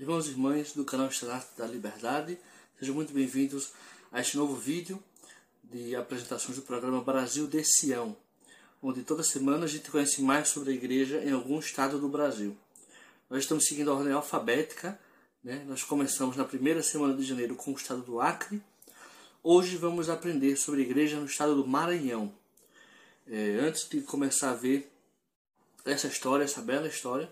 Irmãos e irmãs do canal Estandarte da Liberdade, sejam muito bem-vindos a este novo vídeo de apresentações do programa Brasil de Sião, onde toda semana a gente conhece mais sobre a igreja em algum estado do Brasil. Nós estamos seguindo a ordem alfabética, né? nós começamos na primeira semana de janeiro com o estado do Acre, hoje vamos aprender sobre a igreja no estado do Maranhão. É, antes de começar a ver essa história, essa bela história,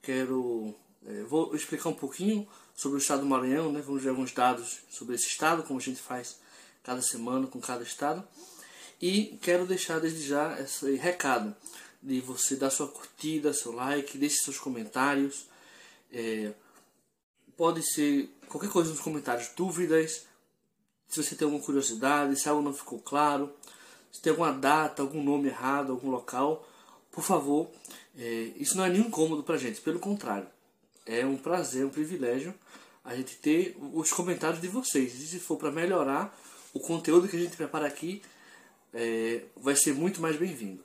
quero é, vou explicar um pouquinho sobre o estado do Maranhão, né? vamos ver alguns dados sobre esse estado, como a gente faz cada semana com cada estado. E quero deixar desde já esse recado de você dar sua curtida, seu like, deixe seus comentários. É, pode ser qualquer coisa nos comentários, dúvidas, se você tem alguma curiosidade, se algo não ficou claro, se tem alguma data, algum nome errado, algum local, por favor, é, isso não é nenhum incômodo para gente, pelo contrário é um prazer, um privilégio a gente ter os comentários de vocês. E se for para melhorar o conteúdo que a gente prepara aqui, é, vai ser muito mais bem-vindo.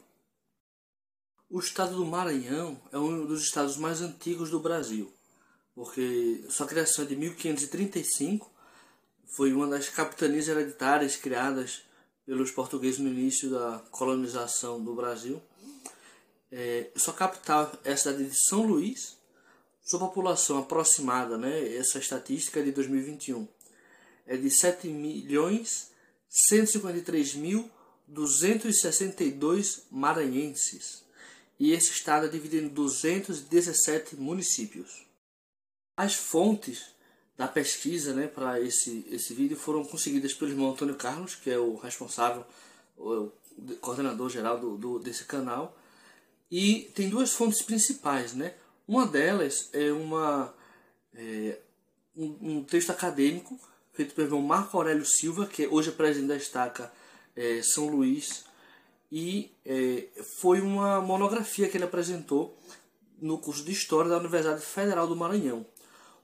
O estado do Maranhão é um dos estados mais antigos do Brasil, porque sua criação é de 1535, foi uma das capitanias hereditárias criadas pelos portugueses no início da colonização do Brasil. É, sua capital é a cidade de São Luís, sua população aproximada, né, essa estatística é de 2021, é de 7 milhões 153 mil 262 maranhenses. E esse estado é dividido em 217 municípios. As fontes da pesquisa né, para esse, esse vídeo foram conseguidas pelo irmão Antônio Carlos, que é o responsável, o coordenador geral do, do, desse canal. E tem duas fontes principais, né? Uma delas é, uma, é, um, um, texto acadêmico feito pelo Marco Aurélio Silva, que hoje é presidente da Estaca é, São Luís, e é, foi uma monografia que ele apresentou no curso de História da Universidade Federal do Maranhão.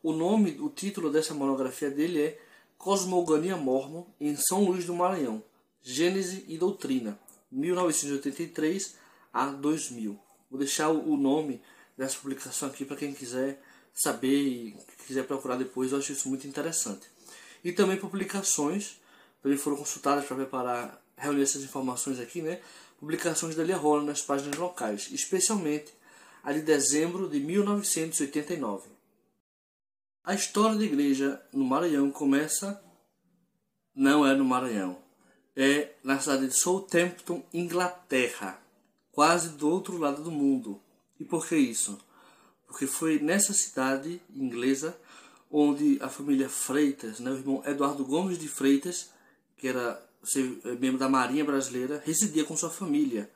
O nome, o título dessa monografia dele é Cosmogonia Mormon em São Luís do Maranhão, Gênese e Doutrina, 1983 a 2000. Vou deixar o nome dessa publicação aqui para quem quiser saber e quiser procurar depois, eu acho isso muito interessante. E também publicações, também foram consultadas para preparar, reunir essas informações aqui, né? Publicações da Lia Rola nas páginas locais, especialmente a de dezembro de 1989. A história da igreja no Maranhão começa não é no Maranhão, é na cidade de Southampton, Inglaterra, quase do outro lado do mundo, e por que isso? Porque foi nessa cidade inglesa onde a família Freitas, né, o irmão Eduardo Gomes de Freitas, que era eh, membro da Marinha Brasileira, residia com sua família.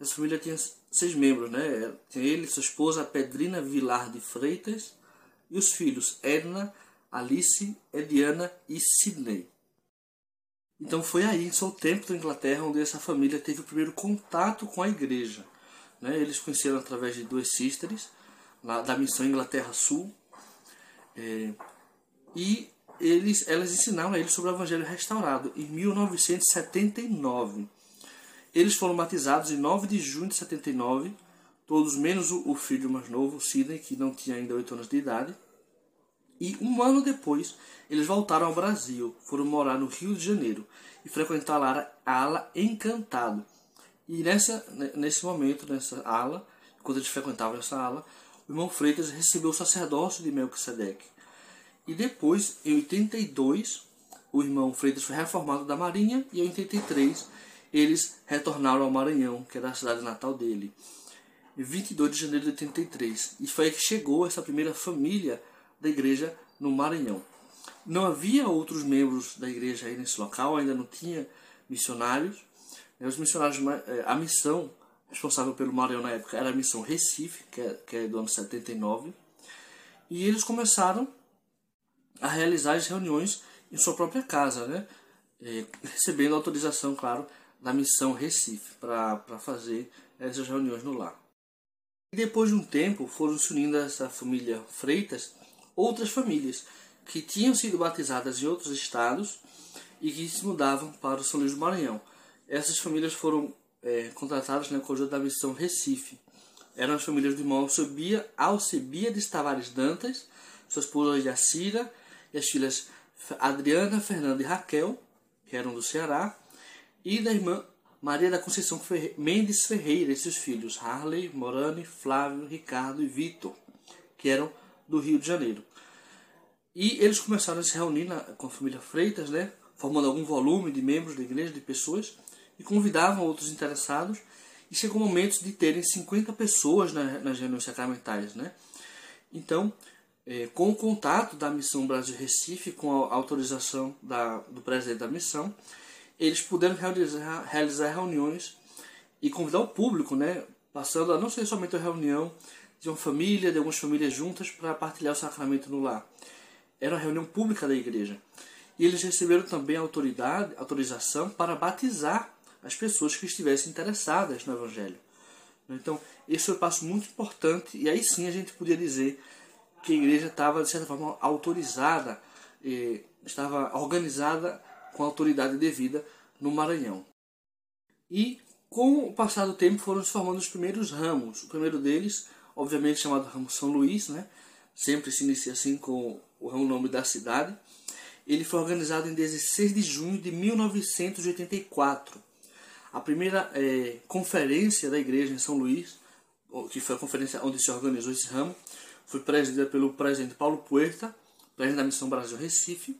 Essa família tinha seis membros, né? Tinha ele, sua esposa, Pedrina Vilar de Freitas, e os filhos Edna, Alice, Ediana e Sidney. Então foi aí, em São Tempo da Inglaterra, onde essa família teve o primeiro contato com a igreja. Né? Eles conheceram através de duas sisters, lá da missão Inglaterra Sul. É, e eles, elas ensinaram a eles sobre o Evangelho restaurado em 1979. Eles foram batizados em 9 de junho de 79, todos menos o, o filho mais novo, Sidney, que não tinha ainda 8 anos de idade. E um ano depois, eles voltaram ao Brasil, foram morar no Rio de Janeiro e frequentaram a ala Encantado, e nessa, nesse momento, nessa ala, quando eles frequentavam essa ala, o irmão Freitas recebeu o sacerdócio de Melquisedeque. E depois, em 82, o irmão Freitas foi reformado da Marinha e em 83 eles retornaram ao Maranhão, que era a cidade natal dele. Em 22 de janeiro de 83. E foi aí que chegou essa primeira família da igreja no Maranhão. Não havia outros membros da igreja aí nesse local, ainda não tinha missionários. Né, os missionários, é, a missão responsável pelo Maranhão na época era a missão Recife, que é, que é do ano 79, e eles começaram a realizar as reuniões em sua própria casa, né? É, recebendo autorização, claro, da missão Recife para fazer essas reuniões no lar. E depois de um tempo foram se unindo a essa família Freitas outras famílias que tinham sido batizadas em outros estados e que se mudavam para o São Luís do Maranhão. Essas famílias foram é, contratadas na né, com da missão Recife. eram as famílias do irmão Alcebia, Alcebiades Tavares Dantas, sua esposa Jacira e as filhas Adriana, Fernanda e Raquel, que eram do Ceará, e da irmã Maria da Conceição Ferre Mendes Ferreira e seus filhos Harley, Morane, Flávio, Ricardo e Vitor, que eram do Rio de Janeiro. E eles começaram a se reunir na, com a família Freitas, né, formando algum volume de membros da igreja, de pessoas, e convidavam outros interessados. E chegou o momento de terem 50 pessoas na, nas reuniões sacramentais. Né? Então, é, com o contato da Missão Brasil Recife, com a autorização da, do presidente da missão, eles puderam realizar, realizar reuniões e convidar o público, né, passando a não ser somente a reunião de uma família, de algumas famílias juntas para partilhar o sacramento no lar. Era uma reunião pública da igreja. E eles receberam também autoridade, autorização para batizar as pessoas que estivessem interessadas no Evangelho. Então, esse foi um passo muito importante, e aí sim a gente podia dizer que a igreja estava, de certa forma, autorizada, estava organizada com a autoridade devida no Maranhão. E com o passar do tempo foram se formando os primeiros ramos. O primeiro deles, obviamente chamado ramo São Luís, né? sempre se inicia assim com o nome da cidade. Ele foi organizado em 16 de junho de 1984. A primeira é, conferência da igreja em São Luís, que foi a conferência onde se organizou esse ramo, foi presidida pelo presidente Paulo Puerta, presidente da Missão Brasil Recife,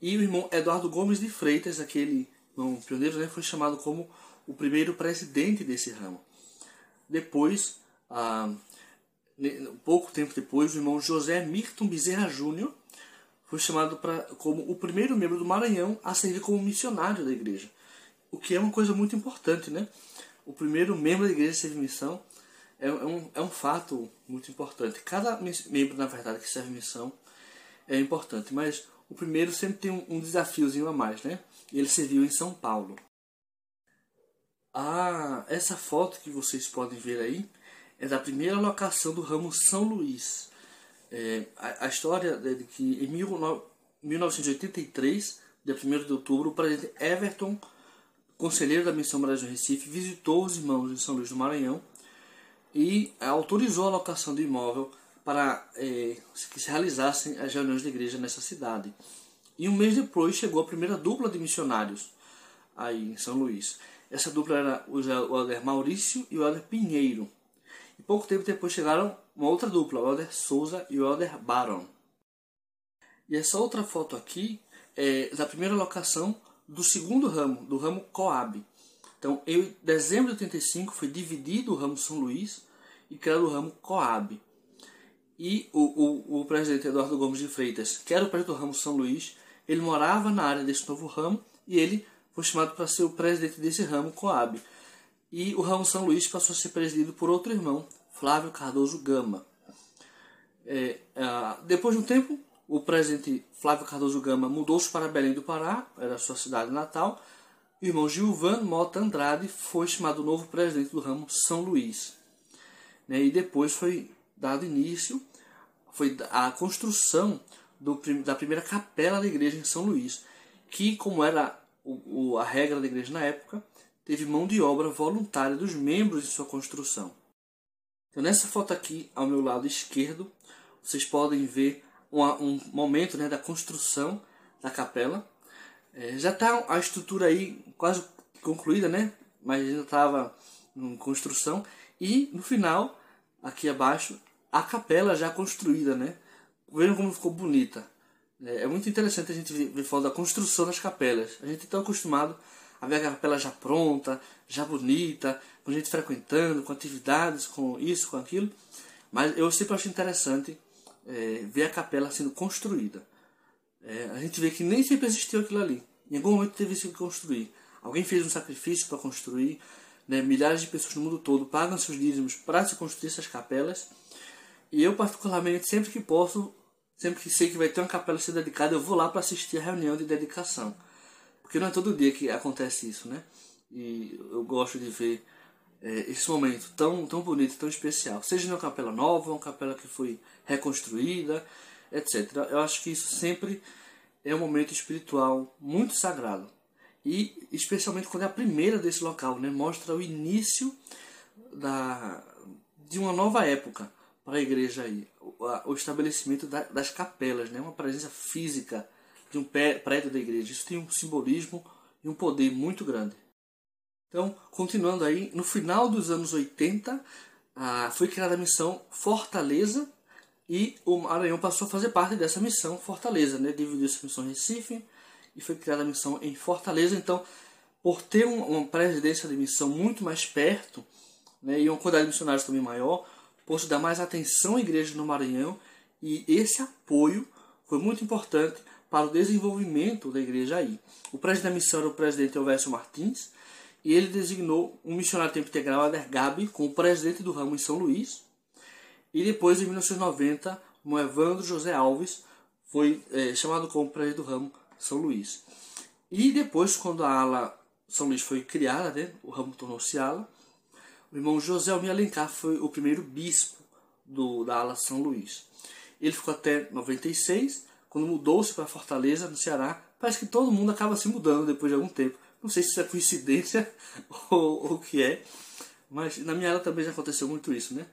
e o irmão Eduardo Gomes de Freitas, aquele irmão pioneiro, né, foi chamado como o primeiro presidente desse ramo. Depois, ah, pouco tempo depois, o irmão José Mirton Bezerra Júnior foi chamado pra, como o primeiro membro do Maranhão a servir como missionário da igreja. O que é uma coisa muito importante, né? O primeiro membro da igreja a servir missão é, é, um, é um fato muito importante. Cada membro, na verdade, que serve missão é importante, mas o primeiro sempre tem um, um desafiozinho a mais, né? Ele serviu em São Paulo. Ah, essa foto que vocês podem ver aí é da primeira locação do ramo São Luís. É, a, a, história é de que em 1983, dia 1 de outubro, o presidente Everton, conselheiro da Missão Brasil Recife, visitou os irmãos de São Luís do Maranhão e autorizou a locação do imóvel para é, que se realizassem as reuniões de igreja nessa cidade. E um mês depois chegou a primeira dupla de missionários aí em São Luís. Essa dupla era o Helder Maurício e o Helder Pinheiro. E pouco tempo depois chegaram uma outra dupla, o Helder Souza e o Helder Baron. E essa outra foto aqui é da primeira locação do segundo ramo, do ramo Coab. Então, em dezembro de 85 foi dividido o ramo São Luís e criado o ramo Coab. E o, o, o presidente Eduardo Gomes de Freitas, que era o presidente do ramo São Luís, ele morava na área desse novo ramo e ele foi chamado para ser o presidente desse ramo, Coab. E o ramo São Luís passou a ser presidido por outro irmão, Flávio Cardoso Gama. É, é, depois de um tempo, o presidente Flávio Cardoso Gama mudou-se para Belém do Pará, era sua cidade natal. O irmão Gilvan Mota Andrade foi chamado novo presidente do ramo São Luís. Né, e depois foi dado início foi a construção do, da primeira capela da igreja em São Luís, que, como era a regra da igreja na época, teve mão de obra voluntária dos membros de sua construção. Então, nessa foto aqui, ao meu lado esquerdo, vocês podem ver um, um momento né, da construção da capela. É, já está a estrutura aí quase concluída, né? mas ainda estava em construção. E no final, aqui abaixo, a capela já construída, né? Vejam como ficou bonita. É, é muito interessante a gente ver falar da construção das capelas. A gente está acostumado a ver a capela já pronta, já bonita, com gente frequentando, com atividades, com isso, com aquilo. Mas eu sempre acho interessante é, ver a capela sendo construída. É, a gente vê que nem sempre existiu aquilo ali. Em algum momento teve que construir. Alguém fez um sacrifício para construir. Né? Milhares de pessoas no mundo todo pagam seus dízimos para se construir essas capelas. E eu, particularmente, sempre que posso, sempre que sei que vai ter uma capela ser dedicada, eu vou lá para assistir a reunião de dedicação. Porque não é todo dia que acontece isso, né? E eu gosto de ver é, esse momento tão, tão bonito, tão especial. Seja numa capela nova, uma capela que foi reconstruída, etc. Eu acho que isso sempre é um momento espiritual muito sagrado. E especialmente quando é a primeira desse local, né? Mostra o início da, de uma nova época para a igreja aí, o, o estabelecimento da, das capelas, né? uma presença física de um prédio da igreja. Isso tem um simbolismo e um poder muito grande. Então, continuando aí, no final dos anos 80, ah, foi criada a missão Fortaleza e o Maranhão passou a fazer parte dessa missão Fortaleza, né? dividiu essa missão em Recife e foi criada a missão em Fortaleza. Então, por ter um, uma presidência de missão muito mais perto né? e uma quantidade de missionários também maior, pôde dar mais atenção à igreja no Maranhão e esse apoio foi muito importante para o desenvolvimento da igreja aí. O presidente da missão era o presidente Elvésio Martins, e ele designou um missionário tempo integral, Ader Gabi, como presidente do ramo em São Luís. E depois, em 1990, o Evandro José Alves foi é, chamado como presidente do ramo São Luís. E depois, quando a ala São Luís foi criada, né, o ramo tornou-se ala, o irmão José Almir Alencar foi o primeiro bispo do, da ala São Luís. Ele ficou até 96, quando mudou-se para Fortaleza, no Ceará. Parece que todo mundo acaba se mudando depois de algum tempo. Não sei se isso é coincidência ou o que é, mas na minha área também já aconteceu muito isso, né?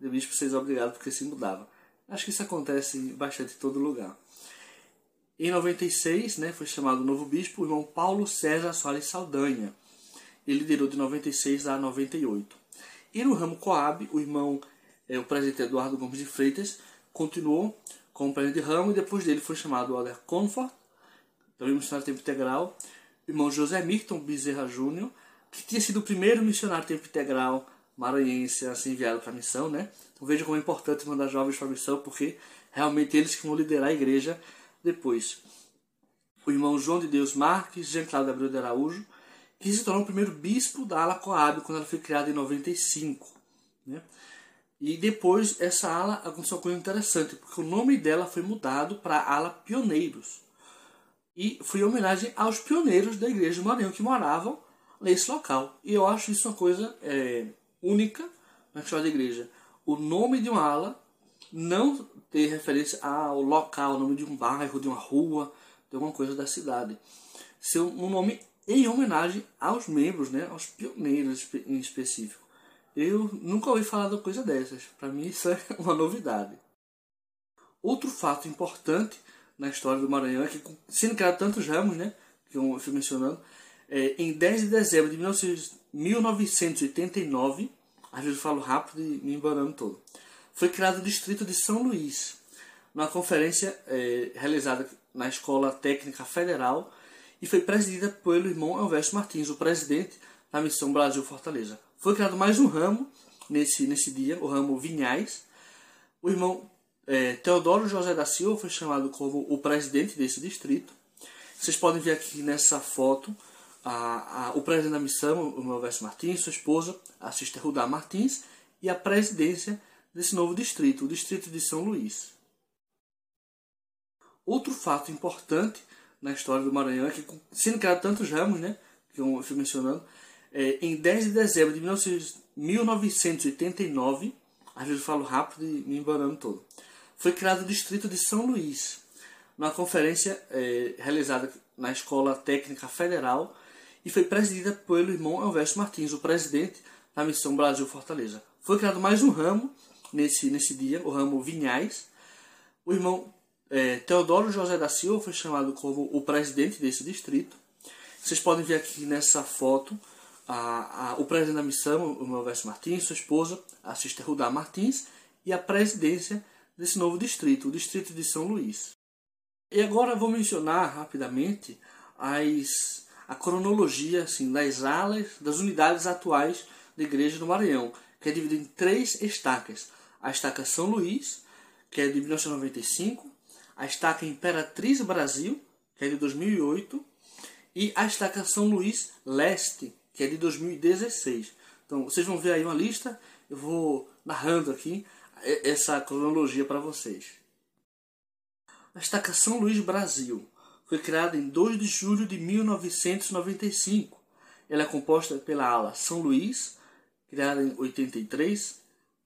De bispo ser obrigado porque se mudava. Acho que isso acontece bastante em todo lugar. Em 96, né, foi chamado novo bispo o irmão Paulo César Soares Saldanha. Ele liderou de 96 a 98. E no ramo Coab, o irmão, é, o presidente Eduardo Gomes de Freitas, continuou como presidente de ramo e depois dele foi chamado Alder Comfort, também missionário tempo integral, irmão José Milton Bezerra Júnior, que tinha sido o primeiro missionário tempo integral maranhense a ser enviado para a missão, né? Então veja como é importante mandar jovens para a missão, porque realmente eles que vão liderar a igreja depois. O irmão João de Deus Marques, Jean Claude Abreu de Araújo, que se tornou o primeiro bispo da ala Coab quando ela foi criada em 95. Né? E depois essa ala aconteceu uma coisa interessante, porque o nome dela foi mudado para ala Pioneiros e foi em homenagem aos pioneiros da igreja do Maranhão que moravam nesse local. E eu acho isso uma coisa é, única na história da igreja. O nome de uma ala não ter referência ao local, o nome de um bairro, de uma rua, de alguma coisa da cidade. Ser um nome em homenagem aos membros, né, aos pioneiros em específico. Eu nunca ouvi falar de coisa dessas. Para mim isso é uma novidade. Outro fato importante na história do Maranhão, é que sendo criado tantos ramos, né, que eu fui mencionando, é, em 10 de dezembro de 1989, às vezes eu falo rápido e me embanando todo, foi criado o distrito de São Luís, numa conferência é, realizada na Escola Técnica Federal e foi presidida pelo irmão Elvésio Martins, o presidente da Missão Brasil Fortaleza. Foi criado mais um ramo nesse, nesse dia, o ramo Vinhais. O irmão é, Teodoro José da Silva foi chamado como o presidente desse distrito. Vocês podem ver aqui nessa foto a, a, o presidente da missão, o Melvésio Martins, sua esposa, a Sister Rudá Martins, e a presidência desse novo distrito, o distrito de São Luís. Outro fato importante na história do Maranhão é que, sendo criado tantos ramos, né, que eu fui mencionando, é, em 10 de dezembro de 1989, às vezes eu falo rápido e me embanando todo, foi criado o Distrito de São Luís, numa conferência é, realizada na Escola Técnica Federal e foi presidida pelo irmão Elvésio Martins, o presidente da Missão Brasil Fortaleza. Foi criado mais um ramo nesse, nesse dia, o ramo Vinhais. O irmão é, Teodoro José da Silva foi chamado como o presidente desse distrito. Vocês podem ver aqui nessa foto a, a, o presidente da missão, o Elvésio Martins, sua esposa, a Sister Rudá Martins, e a presidência desse novo distrito, o distrito de São Luís. E agora vou mencionar rapidamente as, a cronologia assim, das alas, das unidades atuais da Igreja do Maranhão, que é dividida em três estacas. A estaca São Luís, que é de 1995, a estaca Imperatriz Brasil, que é de 2008, e a estaca São Luís Leste, que é de 2016. Então vocês vão ver aí uma lista, eu vou narrando aqui essa cronologia para vocês. A Estaca São Luís Brasil foi criada em 2 de julho de 1995. Ela é composta pela ala São Luís, criada em 83,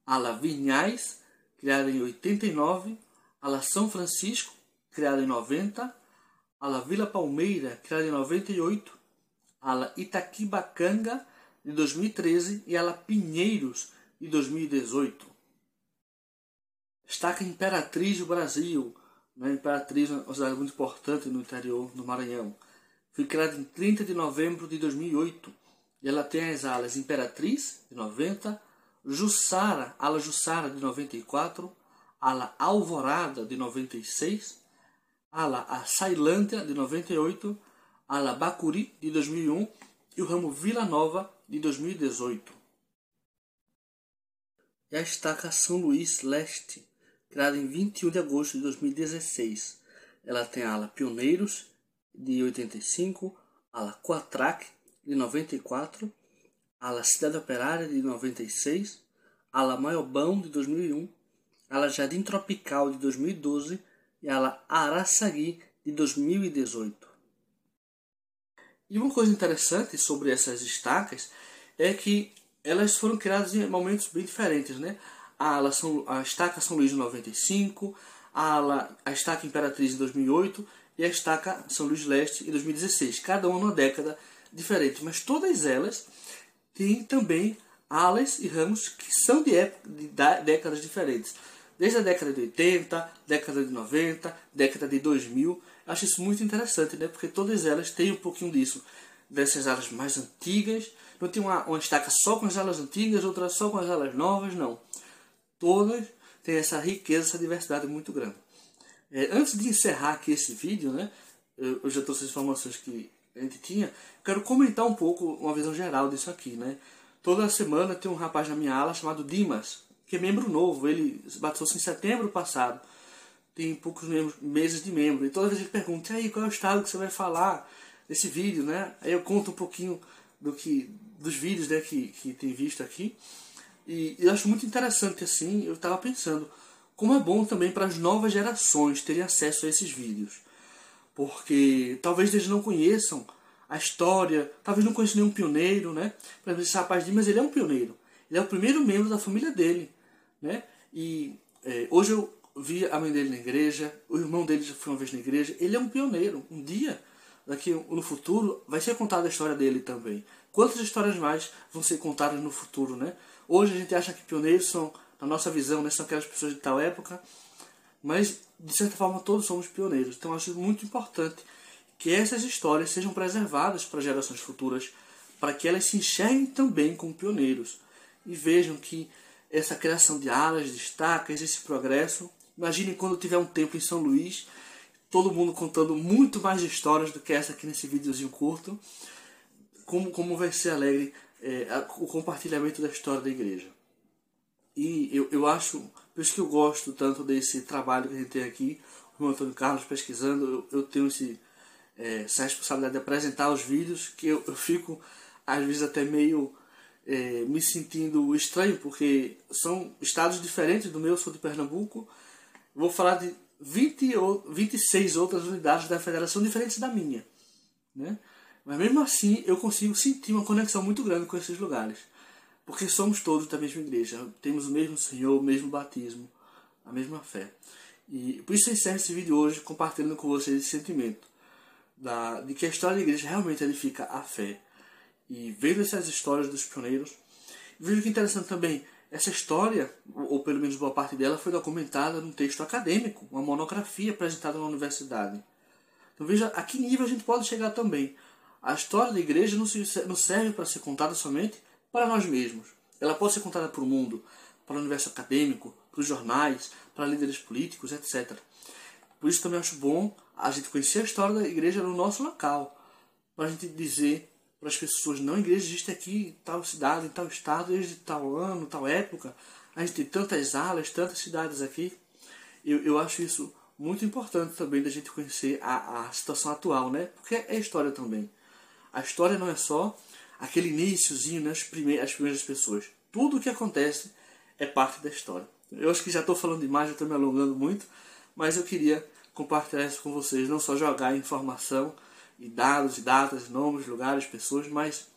ala Vinhais, criada em 89, ala São Francisco, criada em 90, ala Vila Palmeira, criada em 98, ala Itaquibacanga, de 2013 e ala Pinheiros, de 2018. Estaca a Imperatriz do Brasil. Né? Imperatriz é uma cidade muito importante no interior do Maranhão. Foi criada em 30 de novembro de 2008. E ela tem as alas Imperatriz, de 90, Jussara, ala Jussara, de 94, ala Alvorada, de 96, ala Açailândia, de 98, ala Bacuri, de 2001 e o ramo Vila Nova, de 2018. E a estaca São Luís Leste, criada em 21 de agosto de 2016. Ela tem a ala Pioneiros, de 85, ala Quatrac, de 94, ala Cidade Operária, de 96, ala Maiobão, de 2001, ala Jardim Tropical, de 2012 e ala Araçagui, de 2018. E uma coisa interessante sobre essas estacas é que elas foram criadas em momentos bem diferentes, né? A, ala São, a estaca São Luís de 95, a, ala, a estaca Imperatriz em 2008 e a estaca São Luís Leste em 2016. Cada uma numa década diferente, mas todas elas têm também alas e ramos que são de, época, de décadas diferentes. Desde a década de 80, década de 90, década de 2000. Acho isso muito interessante, né? porque todas elas têm um pouquinho disso. Dessas alas mais antigas. Não tem uma, uma estaca só com as alas antigas, outra só com as alas novas, não. Todas têm essa riqueza, essa diversidade muito grande. É, antes de encerrar aqui esse vídeo, né, eu, eu já trouxe as informações que a gente tinha, quero comentar um pouco uma visão geral disso aqui. Né? Toda semana tem um rapaz na minha ala chamado Dimas, que é membro novo, ele batizou-se em setembro passado, tem poucos meses de membro, e toda vez ele pergunta, e aí, qual é o estado que você vai falar desse vídeo, né? Aí eu conto um pouquinho do que, dos vídeos né, que, que tem visto aqui, e eu acho muito interessante assim, eu estava pensando, como é bom também para as novas gerações terem acesso a esses vídeos. Porque talvez eles não conheçam a história, talvez não conheçam nenhum pioneiro, né? Por exemplo, esse rapaz ele é um pioneiro. Ele é o primeiro membro da família dele, né? E é, hoje eu vi a mãe dele na igreja, o irmão dele já foi uma vez na igreja. Ele é um pioneiro. Um dia, daqui no futuro, vai ser contada a história dele também. Quantas histórias mais vão ser contadas no futuro, né? Hoje a gente acha que pioneiros são na nossa visão, né, são aquelas pessoas de tal época, mas de certa forma todos somos pioneiros. Então acho muito importante que essas histórias sejam preservadas para gerações futuras, para que elas se enxerguem também como pioneiros e vejam que essa criação de alas, de estacas, esse progresso. Imaginem quando tiver um tempo em São Luís, todo mundo contando muito mais histórias do que essa aqui nesse videozinho curto. Como, como vai ser alegre é, o compartilhamento da história da igreja. E eu, eu acho, por isso que eu gosto tanto desse trabalho que a gente tem aqui, o Antônio Carlos pesquisando, eu, eu tenho esse, é, essa responsabilidade de apresentar os vídeos, que eu, eu fico às vezes até meio é, me sentindo estranho, porque são estados diferentes do meu, eu sou de Pernambuco, vou falar de 20 ou 26 outras unidades da federação diferentes da minha. Né? Mas mesmo assim eu consigo sentir uma conexão muito grande com esses lugares. Porque somos todos da mesma igreja, temos o mesmo Senhor, o mesmo batismo, a mesma fé. E por isso eu encerro esse vídeo hoje compartilhando com vocês esse sentimento da, de que a história da igreja realmente edifica a fé. E vendo essas histórias dos pioneiros, vejo que interessante também, essa história, ou pelo menos boa parte dela, foi documentada num texto acadêmico, uma monografia apresentada na universidade. Então veja a que nível a gente pode chegar também. A história da igreja não serve para ser contada somente para nós mesmos. Ela pode ser contada para o mundo, para o universo acadêmico, para os jornais, para líderes políticos, etc. Por isso também acho bom a gente conhecer a história da igreja no nosso local, para a gente dizer para as pessoas, não, a igreja existe aqui em tal cidade, em tal estado, desde tal ano, tal época, a gente tem tantas alas, tantas cidades aqui. Eu, eu acho isso muito importante também da gente conhecer a, a situação atual, né? Porque é história também. A história não é só aquele iníciozinho, né, as, primeiras, as primeiras pessoas. Tudo o que acontece é parte da história. Eu acho que já estou falando demais, já estou me alongando muito, mas eu queria compartilhar isso com vocês, não só jogar informação e dados, datas, nomes, lugares, pessoas, mas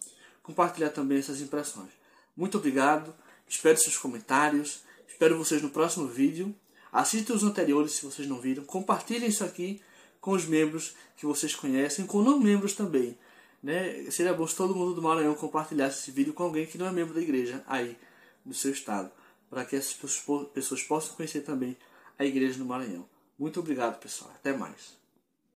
compartilhar também essas impressões. Muito obrigado, espero seus comentários, espero vocês no próximo vídeo. Assistam os anteriores se vocês não viram, compartilhem isso aqui com os membros que vocês conhecem, com não membros também né? Seria bom se todo mundo do Maranhão compartilhasse esse vídeo com alguém que não é membro da igreja aí do seu estado, para que essas pessoas possam conhecer também a igreja no Maranhão. Muito obrigado, pessoal. Até mais.